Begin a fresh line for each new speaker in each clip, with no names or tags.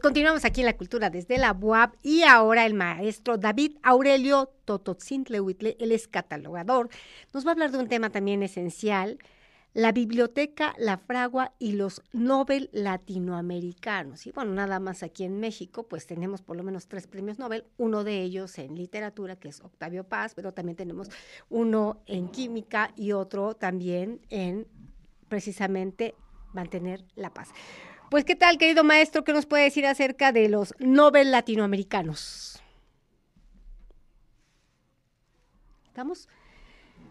Pues continuamos aquí en la cultura desde la UAP y ahora el maestro David Aurelio Tototzintlehuitle, él es catalogador, nos va a hablar de un tema también esencial, la biblioteca, la fragua y los Nobel latinoamericanos. Y bueno, nada más aquí en México, pues tenemos por lo menos tres premios Nobel, uno de ellos en literatura, que es Octavio Paz, pero también tenemos uno en química y otro también en precisamente mantener la paz. Pues, ¿qué tal, querido maestro? ¿Qué nos puede decir acerca de los Nobel latinoamericanos? ¿Estamos?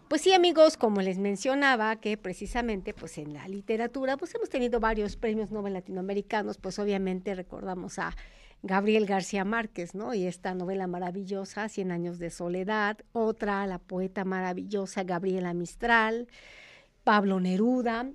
Pues sí, amigos, como les mencionaba, que precisamente pues en la literatura pues hemos tenido varios premios Nobel latinoamericanos, pues obviamente recordamos a Gabriel García Márquez, ¿no? Y esta novela maravillosa, Cien años de soledad, otra, la poeta maravillosa Gabriela Mistral, Pablo Neruda,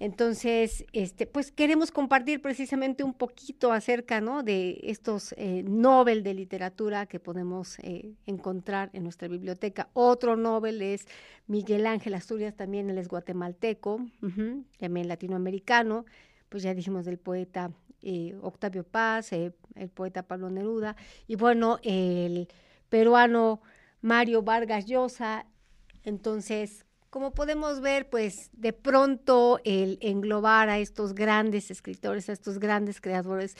entonces, este, pues queremos compartir precisamente un poquito acerca ¿no? de estos eh, Nobel de literatura que podemos eh, encontrar en nuestra biblioteca. Otro Nobel es Miguel Ángel Asturias, también él es guatemalteco, también latinoamericano. Pues ya dijimos del poeta eh, Octavio Paz, el poeta Pablo Neruda, y bueno, el peruano Mario Vargas Llosa. Entonces, como podemos ver, pues de pronto el englobar a estos grandes escritores, a estos grandes creadores,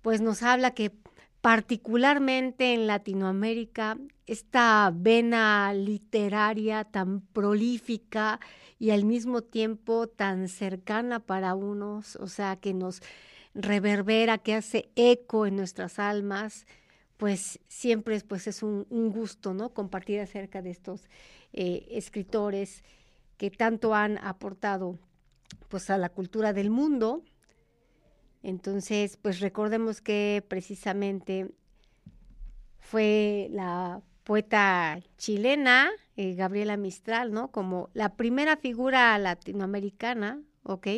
pues nos habla que particularmente en Latinoamérica, esta vena literaria tan prolífica y al mismo tiempo tan cercana para unos, o sea, que nos reverbera, que hace eco en nuestras almas, pues siempre pues, es un, gusto, ¿no? Compartir acerca de estos eh, escritores que tanto han aportado pues a la cultura del mundo. Entonces, pues recordemos que precisamente fue la poeta chilena, eh, Gabriela Mistral, ¿no? Como la primera figura latinoamericana, ¿ok?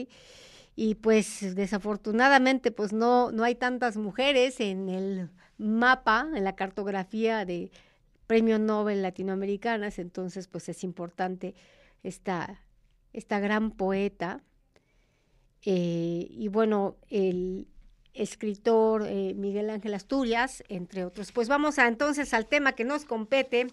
Y pues desafortunadamente, pues no, no hay tantas mujeres en el mapa, en la cartografía de Premio Nobel latinoamericanas, entonces pues es importante esta, esta gran poeta. Eh, y bueno, el escritor eh, Miguel Ángel Asturias, entre otros. Pues vamos a entonces al tema que nos compete,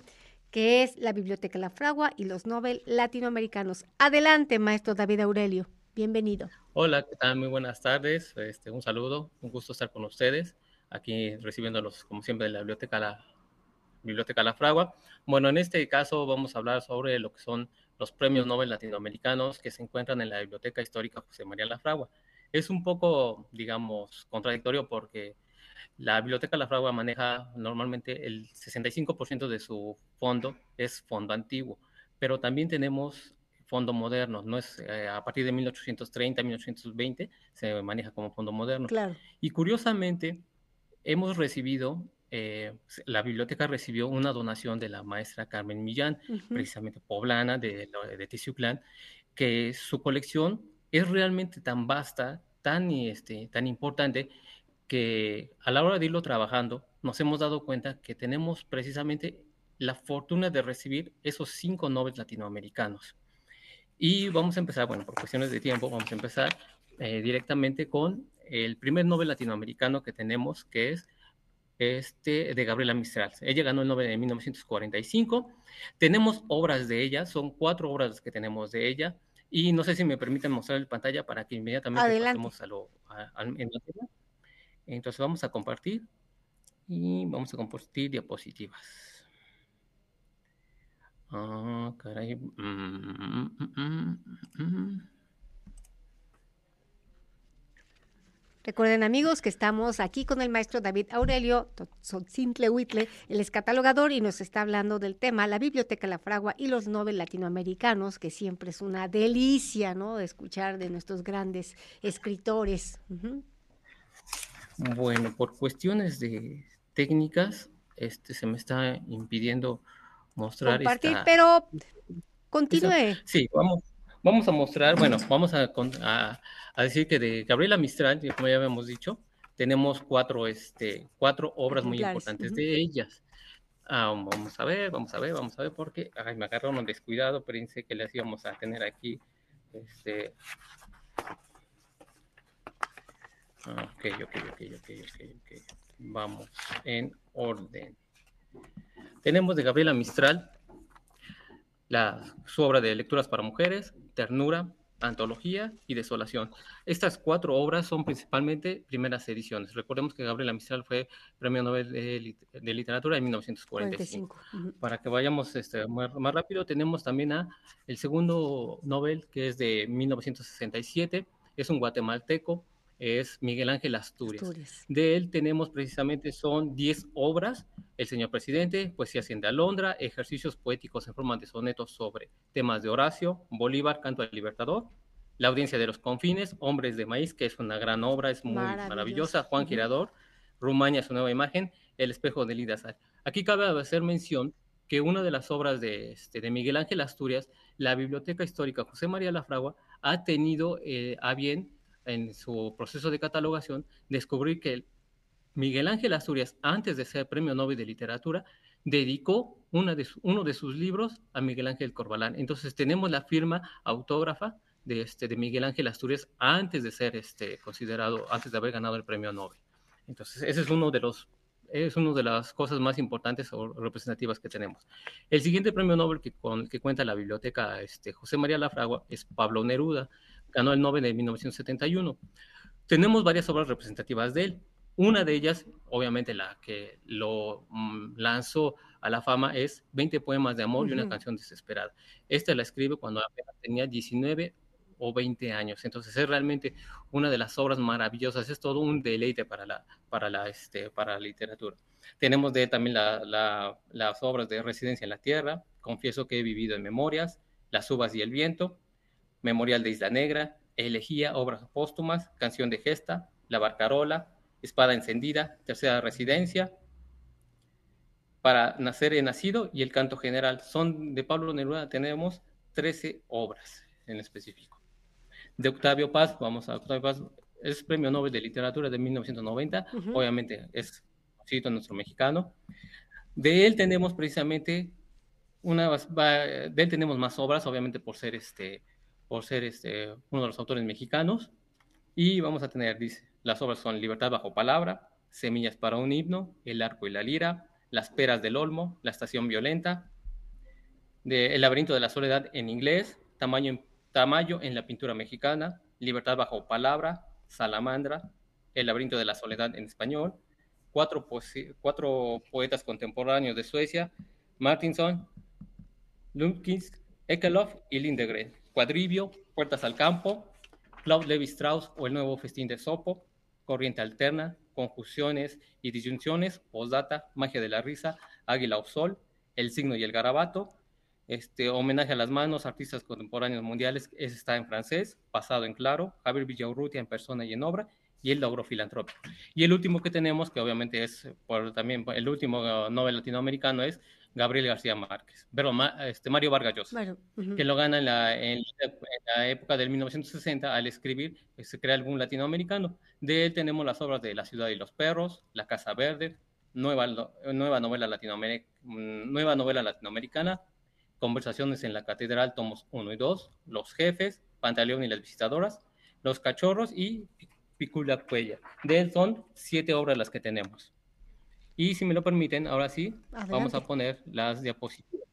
que es la Biblioteca La Fragua y los Nobel latinoamericanos. Adelante, maestro David Aurelio. Bienvenido.
Hola, ¿qué tal? Muy buenas tardes. Este, un saludo, un gusto estar con ustedes, aquí recibiéndolos, como siempre, de la Biblioteca La, Biblioteca La Fragua. Bueno, en este caso vamos a hablar sobre lo que son los premios Nobel latinoamericanos que se encuentran en la Biblioteca Histórica José María La Fragua. Es un poco, digamos, contradictorio porque la Biblioteca La Fragua maneja normalmente el 65% de su fondo es fondo antiguo, pero también tenemos fondo moderno, no es eh, a partir de 1830, 1820 se maneja como fondo moderno.
Claro.
Y curiosamente hemos recibido eh, la biblioteca recibió una donación de la maestra Carmen Millán, precisamente poblana de, de Teciuclán, que su colección es realmente tan vasta, tan, este, tan importante, que a la hora de irlo trabajando nos hemos dado cuenta que tenemos precisamente la fortuna de recibir esos cinco Nobel latinoamericanos. Y vamos a empezar, bueno, por cuestiones de tiempo, vamos a empezar eh, directamente con el primer Nobel latinoamericano que tenemos, que es este, de Gabriela Mistral. Ella ganó el Nobel en 1945. Tenemos obras de ella, son cuatro obras que tenemos de ella. Y no sé si me permiten mostrar en pantalla para que inmediatamente pasemos a lo en la Entonces vamos a compartir y vamos a compartir diapositivas. Ah, caray. Mm, mm, mm,
Recuerden amigos que estamos aquí con el maestro David Aurelio Huitle, el es catalogador y nos está hablando del tema la Biblioteca La Fragua y los Nobel latinoamericanos, que siempre es una delicia, ¿no? Escuchar de nuestros grandes escritores.
Bueno, por cuestiones de técnicas, este se me está impidiendo mostrar
Compartir, pero continúe.
Sí, vamos Vamos a mostrar, bueno, vamos a, decir que de Gabriela Mistral, como ya habíamos dicho, tenemos cuatro, este, cuatro obras muy importantes de ellas. Ah, vamos a ver, vamos a ver, vamos a ver, porque ay, me agarraron un descuidado, pensé que les íbamos a tener aquí. Este, Ok, ok, ok, ok, ok, ok. Vamos en orden. Tenemos de Gabriela Mistral la, su obra de lecturas para mujeres, Ternura, Antología y Desolación. Estas cuatro obras son principalmente primeras ediciones. Recordemos que Gabriela Mistral fue Premio Nobel de, Literatura en 1945. Para que vayamos este, más, rápido, tenemos también a el segundo Nobel, que es de 1967, es un guatemalteco, es Miguel Ángel Asturias. De él tenemos precisamente, son 10 obras, El Señor Presidente, Poesía de Alondra, Ejercicios Poéticos en forma de sonetos sobre temas de Horacio, Bolívar, Canto al Libertador, La Audiencia de los Confines, Hombres de Maíz, que es una gran obra, es muy maravillosa, Juan Girador, Rumania, su nueva imagen, El Espejo de Lida Aquí cabe hacer mención que una de las obras de, este, de Miguel Ángel Asturias, la Biblioteca Histórica José María Lafragua, ha tenido eh, a bien en su proceso de catalogación, descubrir que Miguel Ángel Asturias, antes de ser Premio Nobel de Literatura, dedicó una de uno de sus libros a Miguel Ángel Corbalán. Entonces tenemos la firma autógrafa de, este, de Miguel Ángel Asturias antes de ser este, considerado, antes de haber ganado el Premio Nobel. Entonces ese es uno de los es una de las cosas más importantes o representativas que tenemos. El siguiente premio Nobel que, con, que cuenta la biblioteca este, José María Lafragua es Pablo Neruda, ganó el Nobel en 1971. Tenemos varias obras representativas de él. Una de ellas, obviamente la que lo mm, lanzó a la fama, es 20 poemas de amor y una canción desesperada. Esta la escribe cuando apenas tenía 19 o 20 años. Entonces es realmente una de las obras maravillosas, es todo un deleite para la, para la, este, para la literatura. Tenemos de también las obras de Residencia en la Tierra, Confieso que he vivido en Memorias, Las uvas y el viento, Memorial de Isla Negra, Elegía, Obras Póstumas, Canción de Gesta, La Barcarola, Espada Encendida, Tercera Residencia, Para Nacer he Nacido y El Canto General. Son de Pablo Neruda, tenemos 13 obras en específico. De Octavio Paz, vamos a Octavio Paz, es Premio Nobel de Literatura de 1990, obviamente es cito nuestro mexicano. De él tenemos precisamente una, de él tenemos más obras, obviamente por ser este, por ser este, uno de los autores mexicanos. Y vamos a tener, dice, las obras son Libertad bajo palabra, Semillas para un himno, El arco y la lira, Las peras del olmo, La estación violenta, El laberinto de la soledad en inglés, Tamaño, Tamayo en la pintura mexicana, Libertad bajo palabra, Salamandra, El laberinto de la soledad en español, cuatro, cuatro poetas contemporáneos de Suecia, Martinson, Lundqvist, Ekelof y Lindegren. Cuadribio, Puertas al Campo, Claude Levi Strauss o El Nuevo Festín de Sopo, Corriente Alterna, Conjunciones y Disyunciones, Postdata, Magia de la Risa, Águila o Sol, El Signo y el Garabato, este, Homenaje a las Manos, Artistas Contemporáneos Mundiales, ese está en francés, Pasado en Claro, Javier Villaurrutia en persona y en obra, y el logro filantrópico. Y el último que tenemos, que obviamente es por, también el último uh, Nobel latinoamericano, es Gabriel García Márquez, pero este, Mario Vargas Llosa, que lo gana en la, en, la, época del 1960 al escribir, eh, se crea algún latinoamericano. De él tenemos las obras de La ciudad y los perros, La casa verde, nueva, nueva, novela, mm, nueva novela latinoamericana, Conversaciones en la catedral, tomos 1 y 2, Los jefes, Pantaleón y las visitadoras, Los cachorros y Picula Cuella. De él son siete obras las que tenemos. Y si me lo permiten, ahora sí, vamos a poner las diapositivas.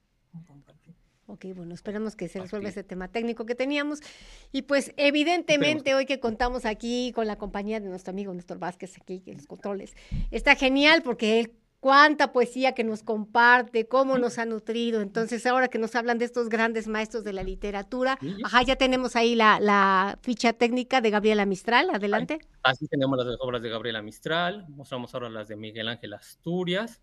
Ok, bueno, esperemos que se resuelva ese tema técnico que teníamos. Y pues evidentemente hoy que contamos aquí con la compañía de nuestro amigo Néstor Vázquez aquí en los controles, está genial porque él cuánta poesía que nos comparte, cómo nos ha nutrido. Entonces, ahora que nos hablan de estos grandes maestros de la literatura, ajá, ya tenemos ahí la, ficha técnica de Gabriela Mistral. Adelante.
Así tenemos las obras de Gabriela Mistral, mostramos ahora las de Miguel Ángel Asturias,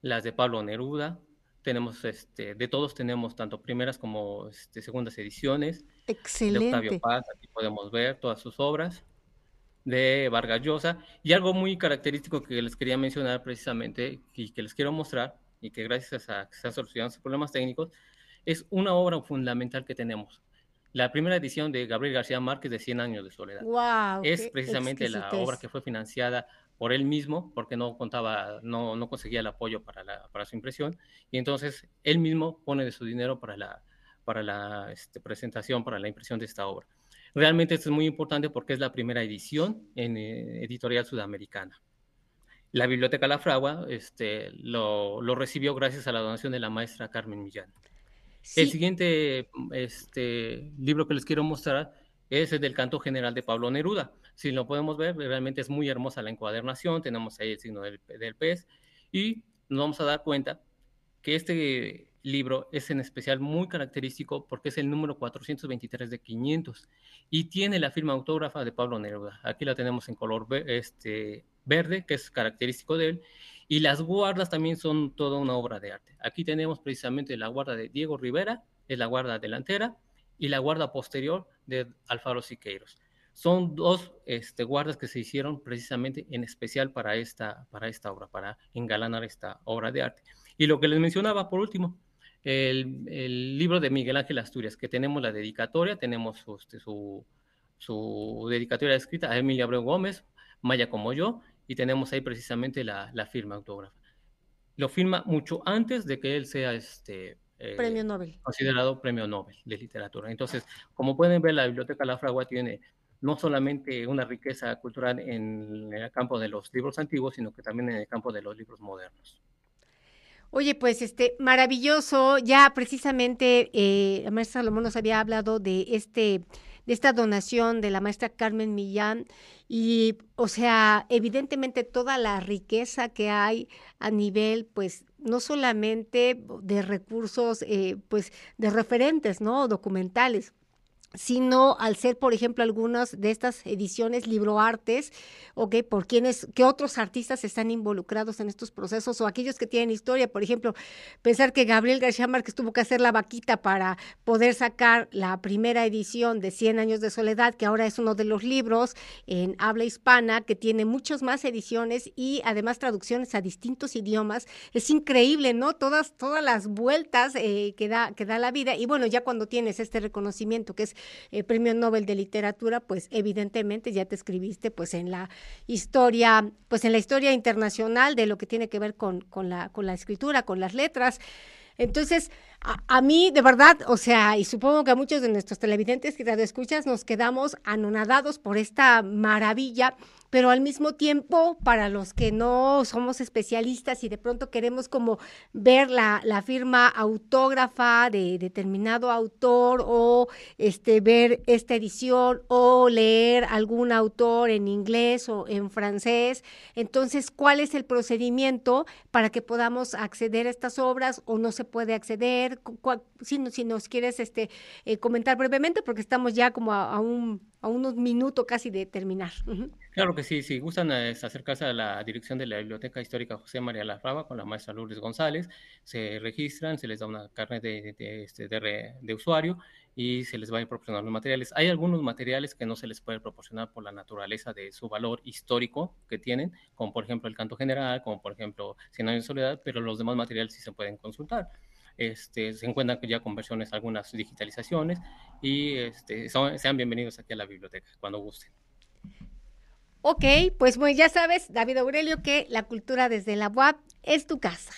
las de Pablo Neruda. Tenemos, este, de todos tenemos tanto primeras como este, segundas ediciones.
Excelente.
De Octavio Paz, aquí podemos ver todas sus obras de Vargas Llosa. Y algo muy característico que les quería mencionar precisamente y que les quiero mostrar, y que gracias a que se han solucionado sus problemas técnicos, es una obra fundamental que tenemos. La primera edición de Gabriel García Márquez de 100 años de soledad.
Wow,
es precisamente la obra que fue financiada por él mismo, porque no contaba, no, no conseguía el apoyo para, la, para su impresión, y entonces él mismo pone de su dinero para la, para la este, presentación, para la impresión de esta obra. Realmente esto es muy importante porque es la primera edición en eh, editorial sudamericana. La Biblioteca La Fragua este, lo, recibió gracias a la donación de la maestra Carmen Millán. El siguiente este, libro que les quiero mostrar es el del Canto General de Pablo Neruda. Si lo podemos ver, realmente es muy hermosa la encuadernación, tenemos ahí el signo del, del pez y nos vamos a dar cuenta que este libro es en especial muy característico porque es el número 423 de 500 y tiene la firma autógrafa de Pablo Neruda. Aquí la tenemos en color este, verde, que es característico de él, y las guardas también son toda una obra de arte. Aquí tenemos precisamente la guarda de Diego Rivera, es la guarda delantera, y la guarda posterior de Alfaro Siqueiros. Son dos este, guardas que se hicieron precisamente en especial para esta, para esta obra, para engalanar esta obra de arte. Y lo que les mencionaba por último, el, libro de Miguel Ángel Asturias, que tenemos la dedicatoria, tenemos este, su, su, dedicatoria escrita a Emilia Abreu Gómez, Maya como yo, y tenemos ahí precisamente la, firma autógrafa. Lo firma mucho antes de que él sea este,
eh, premio Nobel.
considerado premio Nobel de literatura. Entonces, como pueden ver, la Biblioteca La Fragua tiene no solamente una riqueza cultural en el campo de los libros antiguos, sino que también en el campo de los libros modernos.
Oye, pues este, maravilloso. Ya precisamente eh, la maestra Salomón nos había hablado de este, de esta donación de la maestra Carmen Millán. Y, o sea, evidentemente toda la riqueza que hay a nivel, pues, no solamente de recursos, eh, pues, de referentes, ¿no? Documentales, sino al ser, por ejemplo, algunas de estas ediciones libroartes, ¿ok? Por quienes, qué otros artistas están involucrados en estos procesos o aquellos que tienen historia, por ejemplo, pensar que Gabriel García Márquez tuvo que hacer la vaquita para poder sacar la primera edición de Cien años de soledad, que ahora es uno de los libros en habla hispana, que tiene muchas más ediciones y además traducciones a distintos idiomas. Es increíble, ¿no? Todas, todas las vueltas eh, que, da, que da la vida. Y bueno, ya cuando tienes este reconocimiento que es eh, premio Nobel de literatura, pues evidentemente ya te escribiste pues en la historia, pues en la historia internacional de lo que tiene que ver con, con, la, con la escritura, con las letras. Entonces, a, mí, de verdad, o sea, y supongo que a muchos de nuestros televidentes que te escuchas nos quedamos anonadados por esta maravilla pero al mismo tiempo, para los que no somos especialistas y de pronto queremos como ver la, firma autógrafa de determinado autor o este, ver esta edición o leer algún autor en inglés o en francés, entonces, ¿cuál es el procedimiento para que podamos acceder a estas obras o no se puede acceder? Si, si nos quieres este, eh, comentar brevemente, porque estamos ya como a un a unos minutos casi de terminar.
Claro que sí, si gustan acercarse a la dirección de la Biblioteca Histórica José María Larraba con la maestra Lourdes González, se registran, se les da una carnet de, este, de, usuario y se les va a proporcionar los materiales. Hay algunos materiales que no se les puede proporcionar por la naturaleza de su valor histórico que tienen, como por ejemplo el canto general, como por ejemplo Cien años de soledad, pero los demás materiales sí se pueden consultar. Este, se encuentran ya con versiones, algunas digitalizaciones, y este, sean bienvenidos aquí a la biblioteca cuando gusten.
Ok, pues ya sabes, David Aurelio, que la cultura desde la UAP es tu casa.